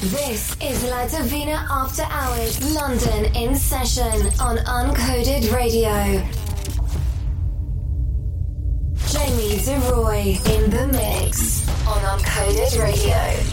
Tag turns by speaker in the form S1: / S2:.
S1: This is La Divina After Hours London in session on Uncoded Radio. Jamie de Rooy in the mix on Uncoded Radio.